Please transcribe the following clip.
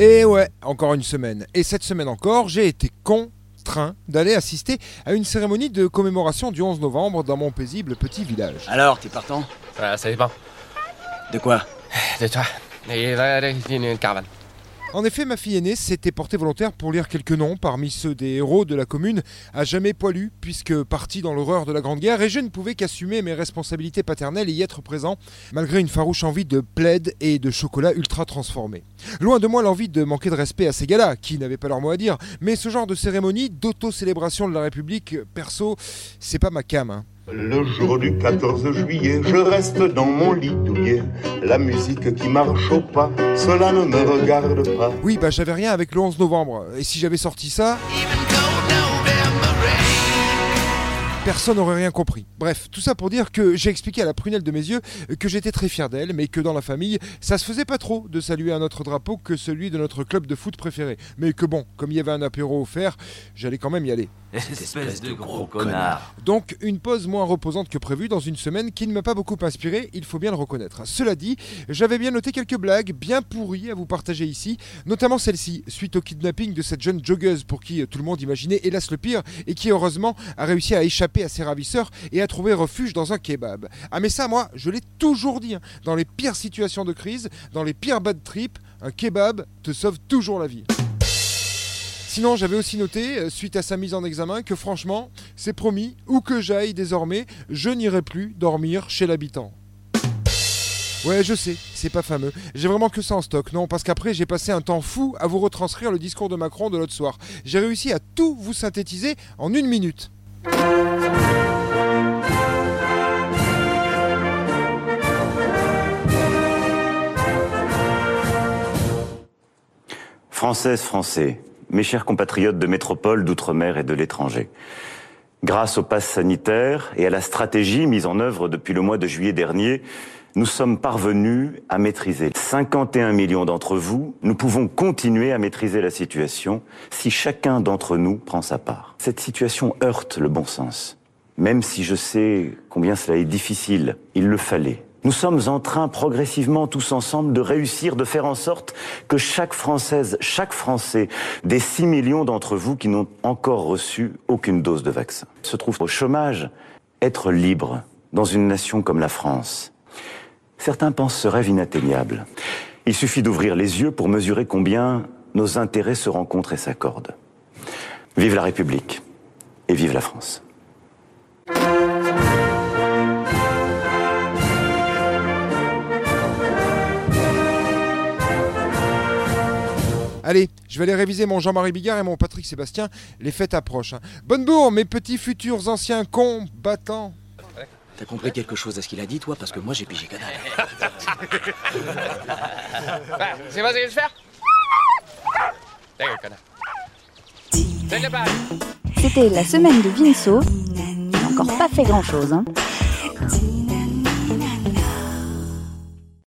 Et ouais, encore une semaine. Et cette semaine encore, j'ai été contraint d'aller assister à une cérémonie de commémoration du 11 novembre dans mon paisible petit village. Alors, t'es partant? Ça dépend. De quoi? De toi. Il va aller une caravane. En effet, ma fille aînée s'était portée volontaire pour lire quelques noms parmi ceux des héros de la commune, à jamais poilu, puisque parti dans l'horreur de la Grande Guerre, et je ne pouvais qu'assumer mes responsabilités paternelles et y être présent, malgré une farouche envie de plaid et de chocolat ultra transformé. Loin de moi l'envie de manquer de respect à ces gars-là, qui n'avaient pas leur mot à dire, mais ce genre de cérémonie d'auto-célébration de la République, perso, c'est pas ma cam. hein. Le jour du 14 juillet, je reste dans mon lit douillet. La musique qui marche au pas, cela ne me regarde pas. Oui, bah j'avais rien avec le 11 novembre, et si j'avais sorti ça... Personne n'aurait rien compris. Bref, tout ça pour dire que j'ai expliqué à la prunelle de mes yeux que j'étais très fier d'elle, mais que dans la famille, ça se faisait pas trop de saluer un autre drapeau que celui de notre club de foot préféré. Mais que bon, comme il y avait un apéro offert, j'allais quand même y aller. Espèce de gros connard. Donc une pause moins reposante que prévu dans une semaine qui ne m'a pas beaucoup inspiré, il faut bien le reconnaître. Cela dit, j'avais bien noté quelques blagues bien pourries à vous partager ici, notamment celle-ci, suite au kidnapping de cette jeune joggeuse pour qui tout le monde imaginait hélas le pire, et qui heureusement a réussi à échapper à ses ravisseurs et à trouver refuge dans un kebab. Ah mais ça moi, je l'ai toujours dit, hein, dans les pires situations de crise, dans les pires bad trips, un kebab te sauve toujours la vie. Sinon, j'avais aussi noté, euh, suite à sa mise en examen, que franchement, c'est promis, où que j'aille désormais, je n'irai plus dormir chez l'habitant. Ouais, je sais, c'est pas fameux. J'ai vraiment que ça en stock, non, parce qu'après j'ai passé un temps fou à vous retranscrire le discours de Macron de l'autre soir. J'ai réussi à tout vous synthétiser en une minute. Françaises, Français, mes chers compatriotes de métropole, d'outre-mer et de l'étranger. Grâce au pass sanitaire et à la stratégie mise en œuvre depuis le mois de juillet dernier, nous sommes parvenus à maîtriser 51 millions d'entre vous. Nous pouvons continuer à maîtriser la situation si chacun d'entre nous prend sa part. Cette situation heurte le bon sens. Même si je sais combien cela est difficile, il le fallait. Nous sommes en train progressivement tous ensemble de réussir, de faire en sorte que chaque Française, chaque Français, des 6 millions d'entre vous qui n'ont encore reçu aucune dose de vaccin, se trouve au chômage, être libre dans une nation comme la France. Certains pensent ce rêve inatteignable. Il suffit d'ouvrir les yeux pour mesurer combien nos intérêts se rencontrent et s'accordent. Vive la République et vive la France. Allez, je vais aller réviser mon Jean-Marie Bigard et mon Patrick Sébastien. Les fêtes approchent. hein. Bonne bourre, mes petits futurs anciens combattants. T'as compris quelque chose à ce qu'il a dit, toi Parce que moi, j'ai pigé canal. C'est pas ce que je vais faire. C'était la semaine de Vinceau. Il n'a encore pas fait grand chose. Hein.